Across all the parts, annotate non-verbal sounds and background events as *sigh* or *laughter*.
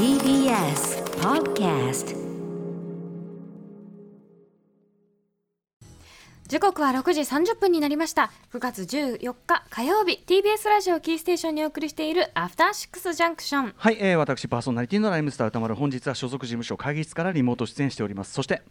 TBS Podcast 時刻は6時30分になりました。9月14日火曜日 TBS ラジオキーステーションにお送りしているアフターシックスジャンクションはい、えー、私パーソナリティのライムスター歌丸本日は所属事務所会議室からリモート出演しております。そして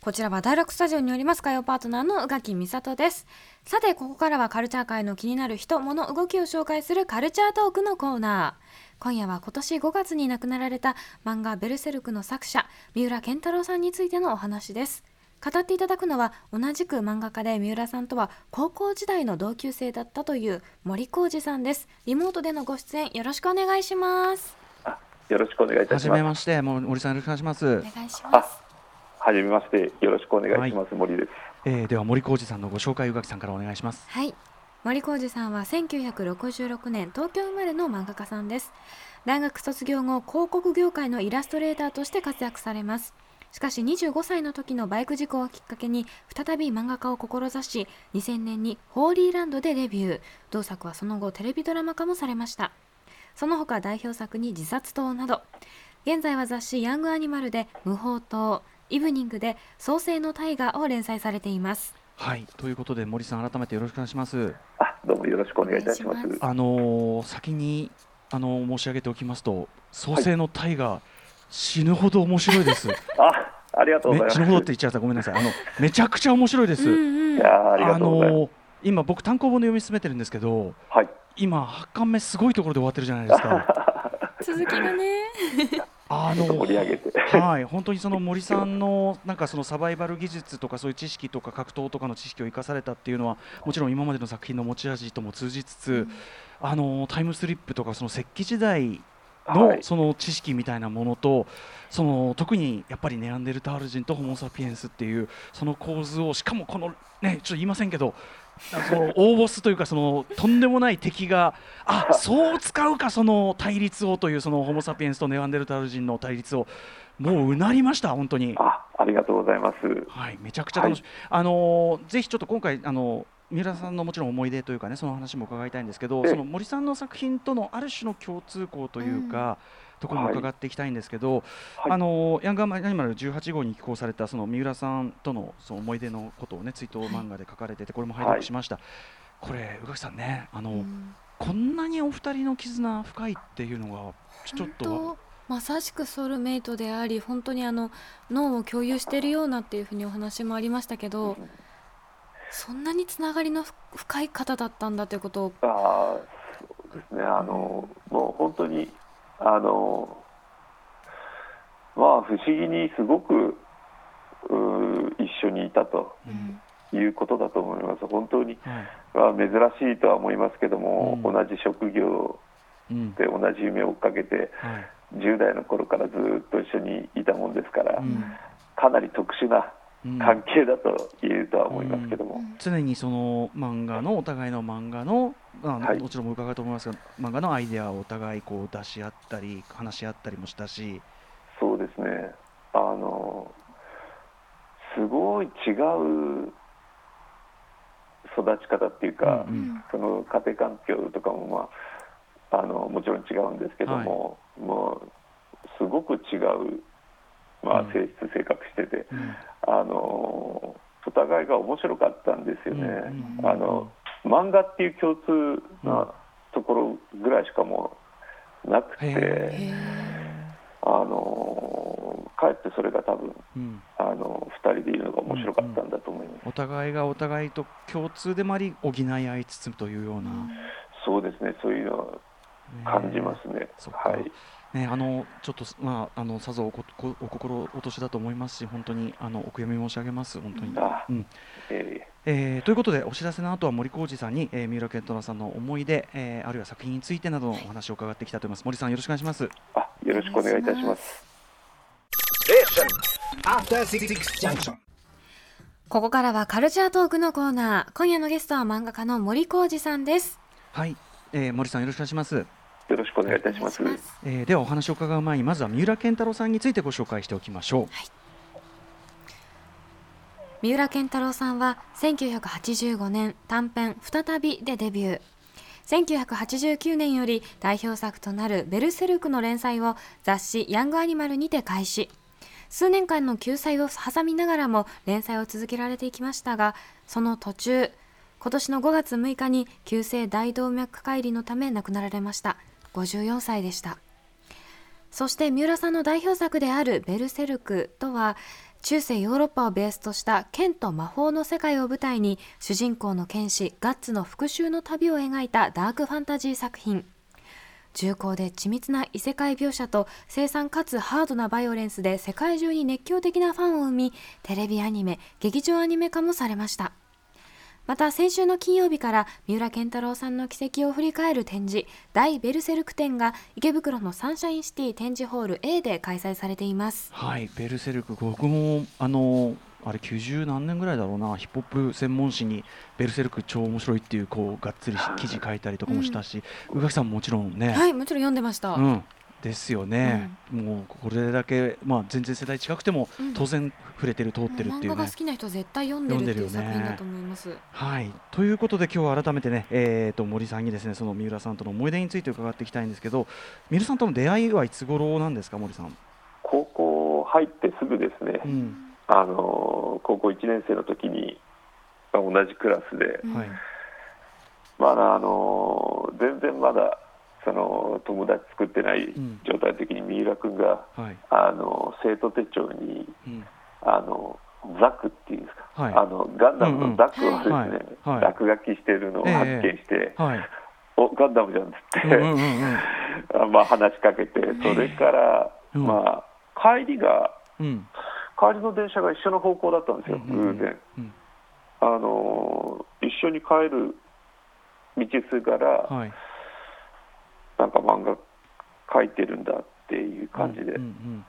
こちらは第6スタジオにおります火曜パートナーの宇垣美里です。さてここからはカルチャー界の気になる人物動きを紹介するカルチャートークのコーナー。今夜は今年5月に亡くなられた漫画ベルセルクの作者三浦健太郎さんについてのお話です。語っていただくのは同じく漫画家で三浦さんとは高校時代の同級生だったという森浩二さんです。リモートでのご出演よろしくお願いします。あよろしくお願いいたします。めましてもう森さんよろしくお願いします。お、願いしますはじめまして、よろしくお願いします。森です。えー、では森浩二さんのご紹介宇垣さんからお願いします。はい。森浩二さんは1966年東京生まれの漫画家さんです。大学卒業後広告業界のイラストレーターとして活躍されます。しかし25歳の時のバイク事故をきっかけに再び漫画家を志し2000年にホーリーランドでデビュー。同作はその後テレビドラマ化もされました。その他代表作に自殺島など。現在は雑誌ヤングアニマルで無法島イブニングで創世の大河を連載されています。はいということで森さん改めてよろしくお願いします。あ、どうもよろしくお願いいたします。あのー先にあのー申し上げておきますと創世の大河、死ぬほど面白いです。*laughs* あ、ありがとうございます。め死ぬほどって言っちゃったごめんなさい。あのめちゃくちゃ面白いです、うんうんいやーありがとうございます。のー今僕単行本で読み進めてるんですけどはい。今8巻目すごいところで終わってるじゃないですか。*laughs* 続きがねあの盛り上げて。はい、本当にその森さんのなんかそのサバイバル技術とかそういう知識とか格闘とかの知識を生かされたっていうのはもちろん今までの作品の持ち味とも通じつつ、あのタイムスリップとかその石器時代はいのその知識みたいなものと、その特にやっぱりネアンデルタール人とホモ・サピエンスっていうその構図をしかもこのねちょっと言いませんけどその大ボスというかそのとんでもない敵があそう使うかその対立をというそのホモ・サピエンスとネアンデルタール人の対立をもううなりました本当に。あ、ありがとうございます。はい、めちゃくちゃ楽しい。あのーぜひちょっと今回あの三浦さんのもちろん思い出というかねその話も伺いたいんですけど、ええその森さんの作品とのある種の共通項というか、ところも伺っていきたいんですけど、はい。あのーヤングアニマル18号に寄稿されたその三浦さんとのその思い出のことをね追悼漫画で書かれててこれも拝読しました。これ宇垣さんねあの、うん。こんなにお二人の絆深いっていうのがちょっとまさしくソウルメイトであり本当にあの脳を共有しているようなっていうふうにお話もありましたけどそんなにつながりのふ深い方だったんだということを。あー、そうですね。あの、もう本当に、あの。まあ、不思議にすごく。一緒にいたとうんいうことだと思います。本当に。はいまあ、珍しいとは思いますけども、うん同じ職業うんで同じ夢を追っかけてはい10代の頃からずっと一緒にいたもんですから、うんかなり特殊なうん関係だと言えるとは思いますけども、常にその漫画のお互いの漫画の、まあはい。もちろん伺うと思いますが漫画のアイデアをお互いこう出し合ったり話し合ったりもしたし、そうですね。あのすごい違う育ち方っていうか、うんうん。その家庭環境とかも、まあ、あのもちろん違うんですけども、もうすごく違う、まあうん、性質性格してて、うんあのお互いが面白かったんですよね。うんうんあの漫画っていう共通なところぐらいしかもうなくて、あのかえってそれが多分うん、あの2人でいるのが面白かったんだと思います。お互いがお互いと共通でもあり補い合いつつというような、そうですね、そういうのを感じますね。はい。ね、あのちょっとまああのさぞおここお心落としだと思いますし本当にあのお悔やみ申し上げます本当に。あ、うん。ええ。ーということでお知らせの後は森浩二さんに、えー三浦健太郎さんの思い出、えーあるいは作品についてなどのお話を伺っていきたいと思います。森さんよろしくお願いします。ーあ、よろしくお願いいたします。ここからはカルチャートークのコーナー。今夜のゲストは漫画家の森浩二さんです。はい、えー森さんよろしくお願いします、よろしくお願いいたします。ますえーではお話を伺う前にまずは三浦健太郎さんについてご紹介しておきましょう。三浦健太郎さんは1985年短編「再び」でデビュー。1989年より代表作となる「ベルセルク」の連載を雑誌「ヤングアニマル」にて開始。数年間の休載を挟みながらも連載を続けられていきましたがその途中今年の5月6日に急性大動脈解離のため亡くなられました54歳でした。そして三浦さんの代表作である「ベルセルク」とは中世ヨーロッパをベースとした剣と魔法の世界を舞台に主人公の剣士ガッツの復讐の旅を描いたダークファンタジー作品。重厚で緻密な異世界描写と凄惨かつハードなバイオレンスで世界中に熱狂的なファンを生みテレビアニメ劇場アニメ化もされました。また先週の金曜日から三浦健太郎さんの軌跡を振り返る展示大ベルセルク展が池袋のサンシャインシティ展示ホール A で開催されています。はいベルセルク僕もあのあれ90何年ぐらいだろうなヒップホップ専門誌に「ベルセルク超面白い」っていうこうがっつり記事書いたりとかもしたし、宇垣さんももちろんね、はいもちろん読んでました、うん、ですよね、もうこれだけ、まあ、全然世代近くてもうん。当然触れてる、通ってるっていうね。漫画が好。きな人は絶対読んでるっていう作品だと思います、はい、ということで今日は改めてね、えー、と森さんにですねその三浦さんとの思い出について伺っていきたいんですけど三浦さんとの出会いはいつ頃なんですか森さん？高校入ってすぐですね、うん。あの高校1年生の時にまあ同じクラスで、うん。はい。まだあの全然まだその友達作ってないうん。状態の時に三浦君がはい。あの生徒手帳にうん。あのザクっていうんですか、はい。あのガンダムのザクをですね、はい。はい。落書きしてるのを発見して、はい。おガンダムじゃんっつって、うんうんうん *laughs* まあ、話しかけて、それから、うん。まあ、帰りが、うん。帰りの電車が一緒の方向だったんですよ、うんうん偶然。うん。あのー一緒に帰る道すがら、はいなんか漫画描いてるんだっていう感じで、うん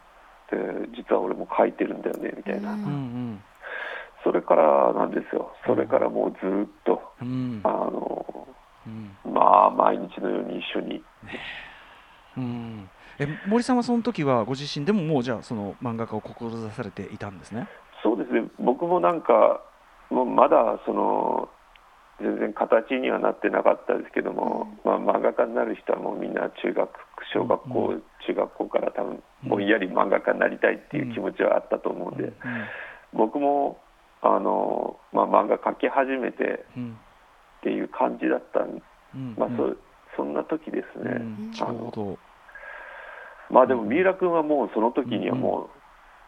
で実は俺も描いてるんだよねみたいな、うんうん。うんそれからなんですよ、それからもうずっと、うん。あのうん。ーまあ、毎日のように一緒に、うん。え森さんはその時はご自身でももうじゃあその漫画家を志されていたんですね？そうですね、僕もなんか、もうまだその全然形にはなってなかったですけども、まあ、漫画家になる人はもうみんな中学、小学校、う中学校から多分うん。ぼんやり漫画家になりたいっていう気持ちはあったと思うんで、僕もあの、まあ、漫画描き始めてうん。っていう感じだったんうん。まあそそんな時ですね、うん。ちょうど。まあでも三浦君はもうその時にはも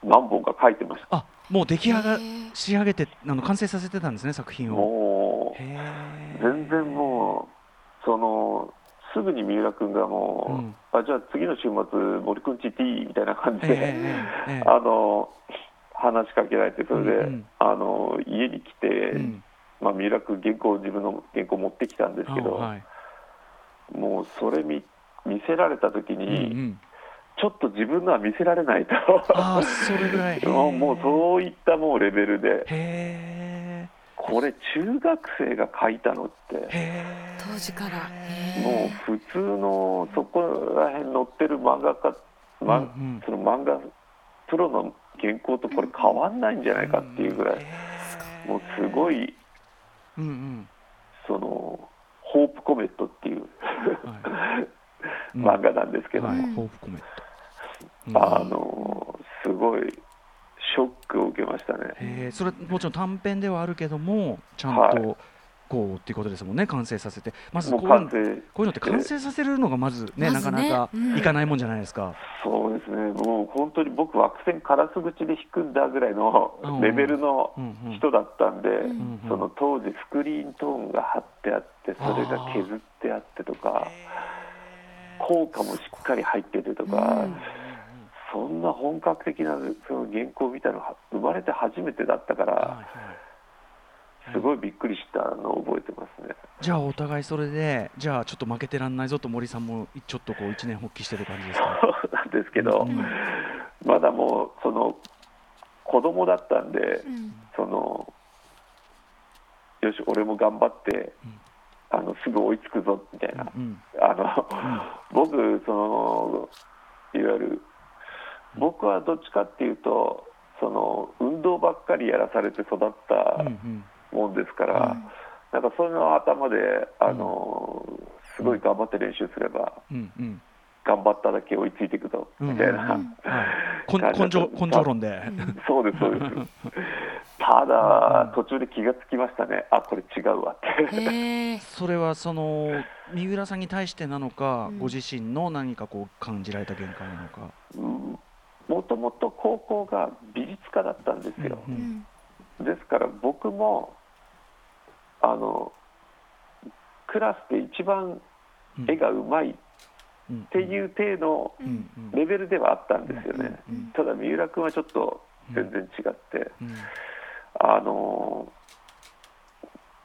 う何本か描いてました、あもう出来上が仕上げてあの完成させてたんですね作品を。全然もうそのすぐに三浦君がもう、うん。あじゃあ次の週末森君ち行っていいみたいな感じで、あの話しかけられてそれで、うんうん。あの家に来て、うん。まあ、三浦君原稿自分の原稿持ってきたんですけど、あはい。もうそれ見見せられた時うんに、うん。ちょっと自分のは見せられないと。ああそれぐらい。*laughs* へーもうそういったもうレベルで。へこれ中学生が書いたのって。当時から。へもう普通のそこら辺載ってる漫画家、まうんうん。その漫画プロの原稿とこれ変わんないんじゃないかっていうぐらい、もうすごいうんうん。そのホープコメットっていうはい。*laughs* うん。漫画なんですけど。も、はい。うんホープコメント。あのすごいショックを受けましたね。へえそれもちろん短編ではあるけどもちゃんはとこうっていうことですもんね完成させて。まずもこうこういうのって完成させるのがまずね、まずね。なかなかうん。いかないもんじゃないですか。そうですね、もう本当に僕、枠線カラス口で弾くんだぐらいのうん。レベルのうんうん。人だったんで、んうん。その当時、スクリーントーンが貼ってあって、それが削ってあってとか、効果もしっかり入っててとか、うんそんな本格的なその原稿を見たのは生まれて初めてだったから、はいはい。すごいびっくりしたのを覚えてますね。じゃあお互いそれでじゃあちょっと負けてらんないぞと森さんもちょっとこう一年発起してる感じですか？*laughs* そうなんですけど、うん。まだもうその子供だったんで、うん。そのよし俺も頑張って、あのすぐ追いつくぞみたいな、うんあの僕そのいわゆる僕はどっちかっていうとその運動ばっかりやらされて育ったうんうん。もんですから、なんかそういうのを頭であの、すごい頑張って練習すれば、うんうん。頑張っただけ追いついていくぞみたいな、はい、根根性根性論で、そうですそうです。*laughs* ただ途中で気がつきましたね。あこれ違うわって。*laughs* それはその三浦さんに対してなのか、うん。ご自身の何かこう感じられた限界なのか、もともと高校が美術科だったんですよ、ううん。んですから僕もあのクラスで一番絵がうまいっっていう程度ううんんうん。レベルではあったんですよね、ただ三浦君はちょっと全然違って、うんあの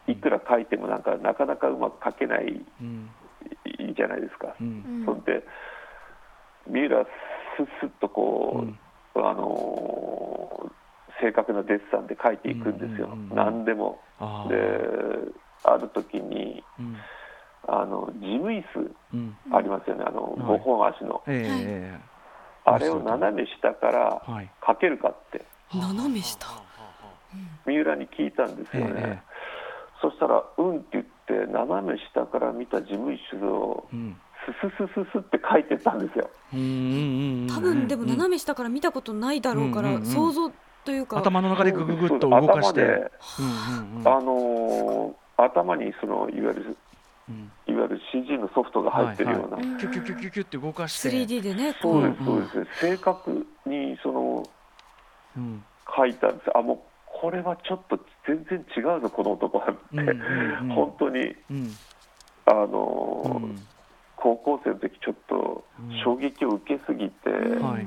いくら描いてもなんかなかなかうまく描けないうん。じゃないですか、そんで三浦はスッスッとこう、うん。あの正確なデッサンで描いていくんですよ、うんうんうん何でも。あでーある時にうん。あの事務椅子うん。ありますよね、あのはい。5本足の、えええあれを斜め下からえはい。描けるかって。斜め下。三浦に聞いたんですよね、ええそしたら「うん」って言って斜め下から見た事務椅子をうんスススススって描いてったんですよ。うんうんうんうん多分でも斜め下から見たことないだろうから、想像というか。頭の中でグググッと動かして。頭で、う。んうんうん。あのー頭にそのいわゆるうん。いわゆる CG のソフトが入ってるような、うんキュキュキュキュキュって動かして。3D でねこそうですうんそうです。ね正確にそのうん書いたんです。あもうこれはちょっと全然違うぞこの男はって、本当にうんあのーうん高校生の時ちょっとうん。衝撃を受けすぎて、うんはい。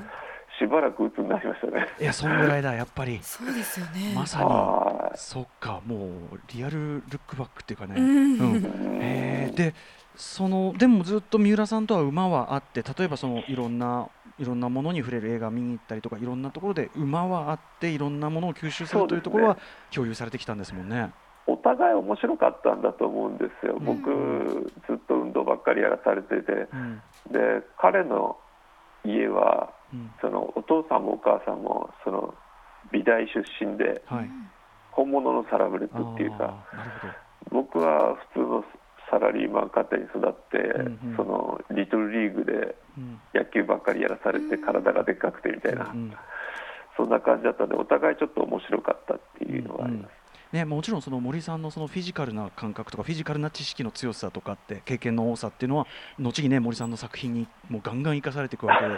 しばらく鬱になりましたね。いやそんぐらいだやっぱり。そうですよね。まさに。はそっかもうリアルルックバックっていうかね、うん。うん。いへー。でそのでもずっと三浦さんとは馬はあって例えばそのいろんないろんなものに触れる映画見に行ったりとかいろんなところで馬はあっていろんなものを吸収するというところは共有されてきたんですもんね。お互い面白かったんだと思うんですよ、うん。僕、ずっとばっかりやらされてて、うん。で彼の家はうん。そのお父さんもお母さんもその美大出身ではい、本物のサラブレッドっていうか僕は普通のサラリーマン家庭に育って、うんうん。そのリトルリーグでうん。野球ばっかりやらされて体がでっかくてみたいな、うん。そんな感じだったんでお互いちょっと面白かったっていうのはあります。ね、もちろんその森さんのそのフィジカルな感覚とかフィジカルな知識の強さとかって経験の多さっていうのは後にね森さんの作品にもうガンガン生かされていくわけで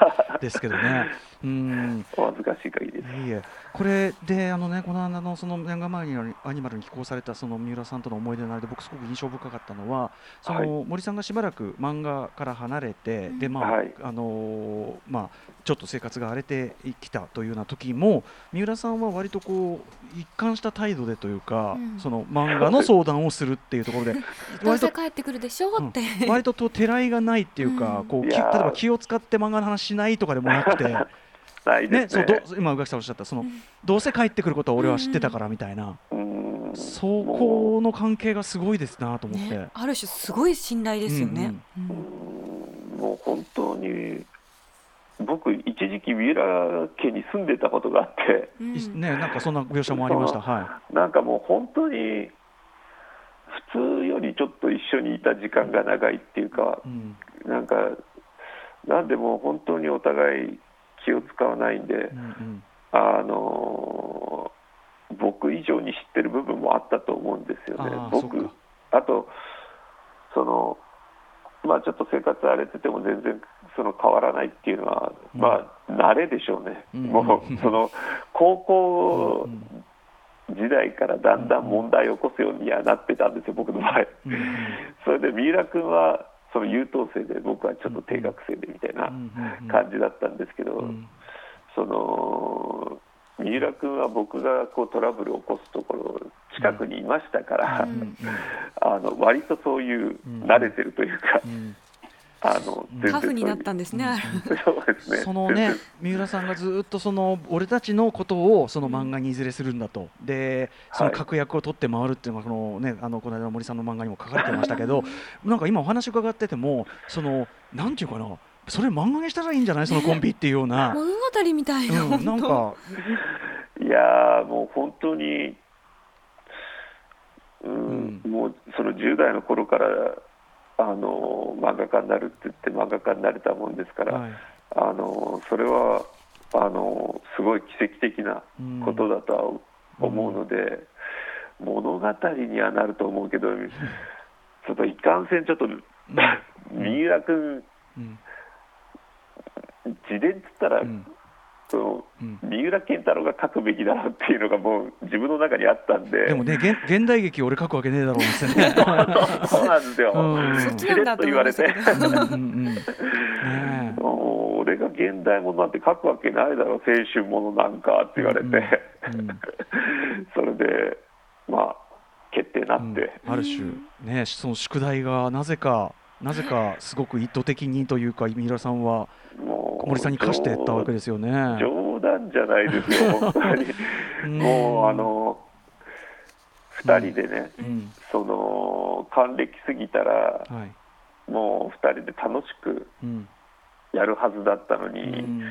すけどね。*laughs* うん。お恥ずかしい限りです。いえいえ。これであのねこの間のそのヤンガマーアニマルに寄稿されたその三浦さんとの思い出のあれで僕すごく印象深かったのはその、森さんがしばらく漫画から離れて、でまあ、はい。あのーまあちょっと生活が荒れてきたというような時も三浦さんは割とこう一貫した態度でというか、うん。その漫画の相談をするっていうところで *laughs* どう割とせ帰ってくるでしょうって、割ととてらいがないっていうか、うん。こうき例えば気を使って漫画の話しないとかでもなくて。ね、*laughs* ないですね。そうど今宇垣さんおっしゃったその、どうせ帰ってくることは俺は知ってたからみたいな、うんそこの関係がすごいですなと思って。ね、ある種すごい信頼ですよね。うんもう本当に僕一時期三浦家に住んでたことがあってうんいね、なんかそんな描写もありました。はなんかもう本当に普通よりちょっと一緒にいた時間が長いっていうかい。うん、なんかなんでもう本当にお互い気を使わないんで、うん、うん、あの僕以上に知ってる部分もあったと思うんですよね。僕あとそのまあちょっと生活荒れてても全然その変わらないっていうのは、うん。まあ慣れでしょうね。うん。もうその高校うん時代からだんだん。問題を起こすようにはなってたんですよ、僕の場合。うん、うん、それで三浦君はその優等生で僕はちょっと低学生で感じだったんですけど、うん、その三浦君は僕がこうトラブルを起こすところ近くにいましたから、うん。あの割とそういううん慣れてるというか、うん、あのタフになったんですね。そうですね。そのね三浦さんがずっとその俺たちのことをその漫画にいずれするんだと。でその確約を取って回るっていうのがこのねあのこの間の森さんの漫画にも書かれてましたけどなんか今お話伺っててもそのなんていうかなそれ漫画にしたらいいんじゃない？*laughs* そのコンビっていうような、物語みたいな、うん、なんか。いやーもう本当に、うんうん。もうその10代の頃からあの漫画家になるって言って漫画家になれたもんですから、はい。あのそれはあのすごい奇跡的なことだとは思うので、物語にはなると思うけど、*laughs* ちょっといかんせん、ちょっと、三浦君、うん自伝っつったら、うん。そのうん。三浦健太郎が書くべきだろうっていうのがもう自分の中にあったんで、でもね現現代劇俺書くわけねえだろうですね。*laughs* そうなんですよ。うん。そっと思いましたけど。うんうんうんねえ。もう俺が現代ものなんて書くわけないだろう、青春ものなんかって言われて、うんうん *laughs* それで、まあ、決定になって、ある種ねその宿題がなぜかなぜかすごく意図的にというか三浦さんはもう森さんに課してたわけですよね。冗談じゃないですよ、本当に。うん。もうあの2人でね、うん。その還暦過ぎたら、はい。もう2人で楽しくうん。やるはずだったのに、うん。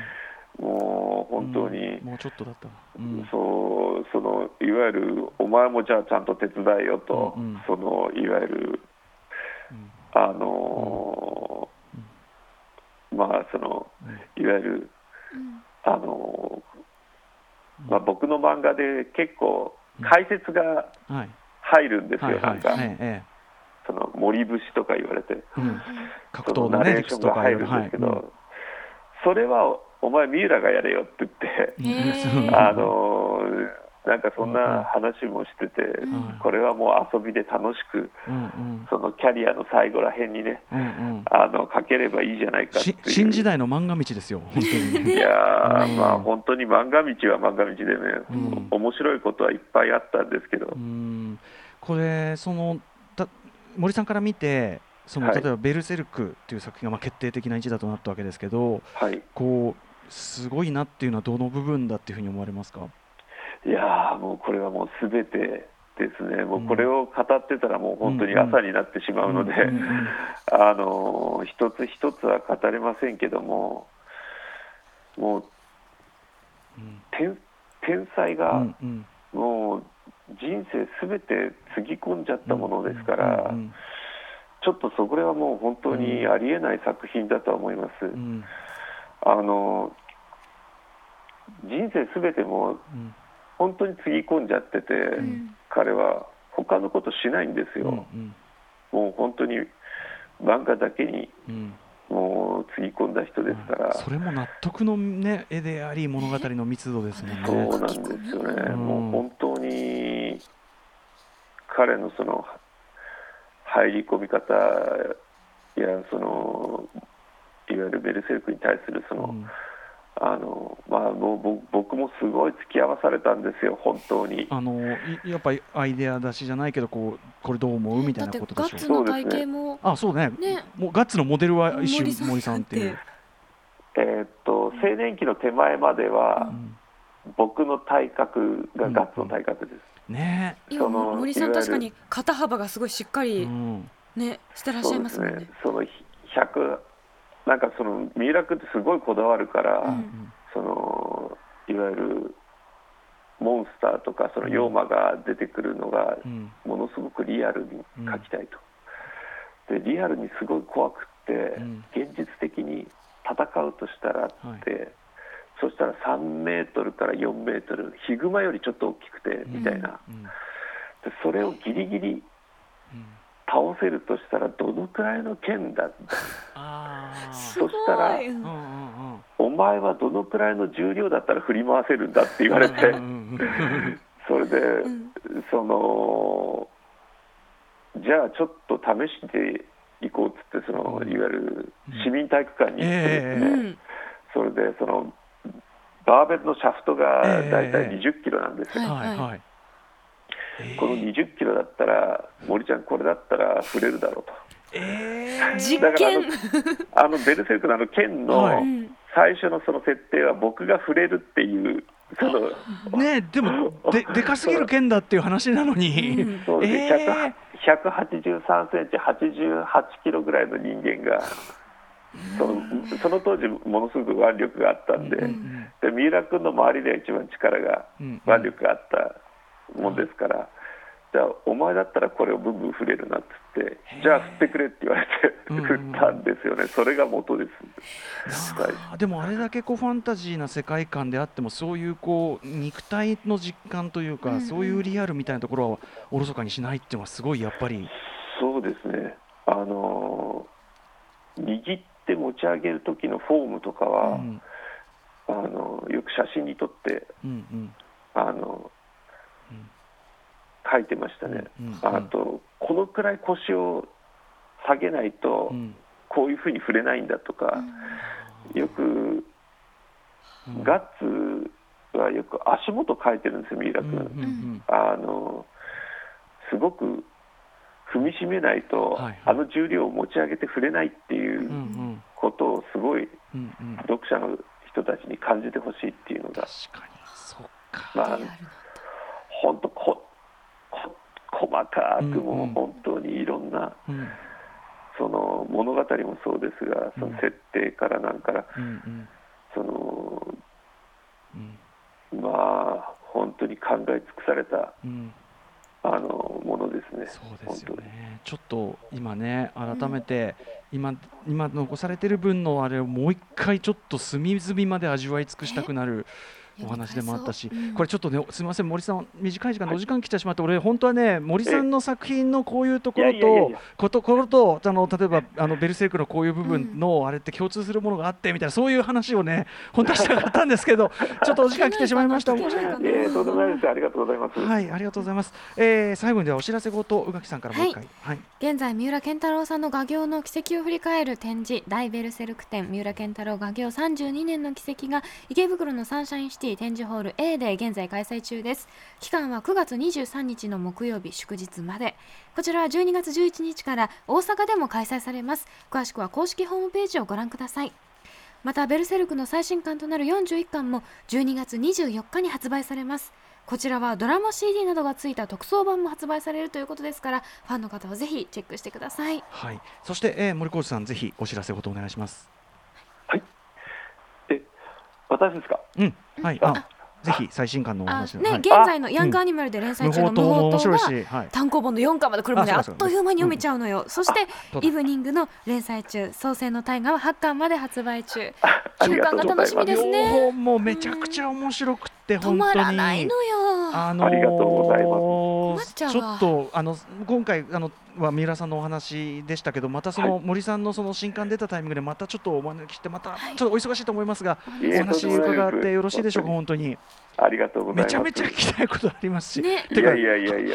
もう本当うん。に、もうちょっとだったな。うん。そうそのいわゆる、お前もじゃあちゃんと手伝えよと、そのいわゆる、うん。あのーまあそのいわゆる、あのーまあ、僕の漫画で結構解説がはい。入るんですよ、ないんか、えええその森節とか言われて、えうん。格そ闘のナレーションが入るんですけど、それはお前、三浦がやれよって言って、*laughs* あのーなんかそんな話もしてて、ん。これはもう遊びで楽しく、そのキャリアの最後らへんにね、あの書ければいいじゃないかっていしう。新時代の漫画道ですよ本当に。いやまあ本当に漫画道は漫画道でね、うん。面白いことはいっぱいあったんですけど、うん。これそのた森さんから見てそのはい。例えば「ベルセルク」っていう作品がまあ決定的な一打となったわけですけどはい、こうすごいなっていうのはどの部分だっていうふうに思われますか？いやー、もうこれはもうすべてですね、もうこれを語ってたら、もう本当に朝になってしまうので、あのー一つ一つは語れませんけども、もううん天天才うがもう人生すべてつぎ込んじゃったものですから、ちょっとそこれはもう本当にありえない作品だとは思います。うん。あの人生すべてもううん本当につぎ込んじゃってて、ん。彼は他のことしないんですよ、うんもう本当に漫画だけにうん。もうつぎ込んだ人ですから、それも納得の、ね、絵であり物語の密度ですもんね。そうなんですよね、うん。もう本当に彼のその入り込み方やそのいわゆるベルセルクに対するその、うんあのまあ、もうぼ僕もすごい付き合わされたんですよ、本当に。あのいやっぱりアイデア出しじゃないけどこうこれどう思う？みたいなことでしょだってガッツの体型も。あそうね。ね。もうガッツのモデルは一種森さんっていう、えーっと青年期の手前までは、うん。僕の体格がガッツの体格です。ね。今その森さんいわゆる確かに肩幅がすごいしっかえ、りうん。ねしてらっしゃいますもんね。その100なんかその三浦君ってすごいこだわるから、うんそのいわゆるモンスターとかその妖魔が出てくるのがうん。ものすごくリアルに描きたいと、でリアルにすごい怖くって、うん。現実的に戦うとしたらって、そしたら3メートルから4メートルヒグマよりちょっと大きくてみたいな、うん。でそれをギリギリうん倒せるとしたらどのくらいの剣だそしたらうんうんうんうん。お前はどのくらいの重量だったら振り回せるんだって言われて、それで、んそのじゃあちょっと試していこうっつってその、うんいわゆる市民体育館に行ってですね、うん。それでそのバーベルのシャフトがええだいたい20キロなんですよ、はいはい。はいえこの20キロだったら森ちゃんこれだったら振れるだろうと。え実だからあの験あのベルセルクのあの剣の最初のその設定は僕が触れるっていうそのーねでもででかすぎる剣だっていう話なのに、うんそうで、えー。183センチ88キロぐらいの人間がそのその当時ものすごく腕力があったんで,、うん。で三浦君の周りで一番力がうん。腕力があったもんですから、じゃあお前だったらこれをブンブン振れるなっつってじゃあ振ってくれって言われて振ったんですよね、それが元です。でもあれだけこうファンタジーな世界観であってもそういうこう肉体の実感というか、うんうん。そういうリアルみたいなところはおろそかにしないっていうのはすごいやっぱり、そうですね、あのー握って持ち上げる時のフォームとかうは、んあのよく写真に撮ってうんうんあの、うん書いてましたね、うんうんあとこのくらい腰を下げないと、うん。こういうふうに触れないんだとか、よくうん。ガッツはよく足元書いてるんですよ、三浦君。うんうんうん。あのすごく踏みしめないと、はいはい。あの重量を持ち上げて触れないっていうことをすごい読者の人たちに感じてほしいっていうのが、確かにそっか、まあ、細かくもう本当にいろんな、うん。その物語もそうですがその設定からなんから、そのうん。まあ本当に考え尽くされたうん。あのものですね。そうですよね。ちょっと今ね改めて今今残されてる分のあれをもう一回ちょっと隅々まで味わい尽くしたくなるお話でもあったし、これちょっとねすみません森さん短い時間のお時間来てしまって、俺本当はね森さんの作品のこういうところとこところとあの例えばあのベルセルクのこういう部分のあれって共通するものがあってみたいなそういう話をね *laughs* 本当はしたかったんですけどちょっとお時間来てしまいました。申し訳ないえー、とんでもないです。ありがとうございます。はい、ありがとうございます。えー、最後にではお知らせごと宇垣さんからもう一回。はい。現在三浦健太郎さんの画業の軌跡を振り返る展示大ベルセルク展三浦健太郎画業32年の軌跡が池袋のサンシャインシティ展示ホール A で現在開催中です。期間は9月23日の木曜日祝日まで。こちらは12月11日から大阪でも開催されます。詳しくは公式ホームページをご覧ください。またベルセルクの最新刊となる41巻も12月24日に発売されます。こちらはドラマ CD などがついた特装版も発売されるということですからファンの方はぜひチェックしてください。はい。そして、えー、森浩二さん、ぜひお知らせごとお願いします。え、私ですか？うん。はい。あ、ぜひ最新刊のおあ話を。ね、はい現在のヤングアニマルで連載中の無法島も無法島が。単行本の4巻まで来るまであっという間に読めちゃうのよ、そしてイブニングの連載中創世の大河は8巻まで発売中ありがとうござい9巻が楽しみ。ですねもめちゃくちゃ面白くて、止ま本当に。らないのよあのーありがとうございます。ちょっとあの今回あのは三浦さんのお話でしたけどまたその、はい。森さんのその新刊出たタイミングでまたちょっとお招きしてまたはい。ちょっとお忙しいと思いますが、お話伺ってよろしいでしょうか？本当に。ありがとうございます。めちゃめちゃ聞きたいことありますし、ねてか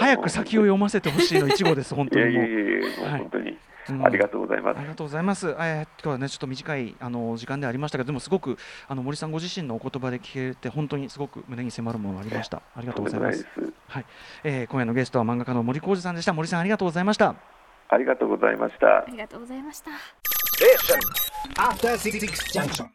早く先を読ませてほしいの一号です本当にもう。やいやいや、本当に、うんありがとうございますあり。がとうございます。えー、今日はねちょっと短いあの時間ではありましたけどでもすごくあの森さんご自身のお言葉で聞けて本当にすごく胸に迫るものがありました。ありがとうございま。とんでもないですす。はい、えー、今夜のゲストは漫画家の森浩二さんでした。森さんありがとうございました。ありがとうございましたあ。りがとうございました After Six Junction.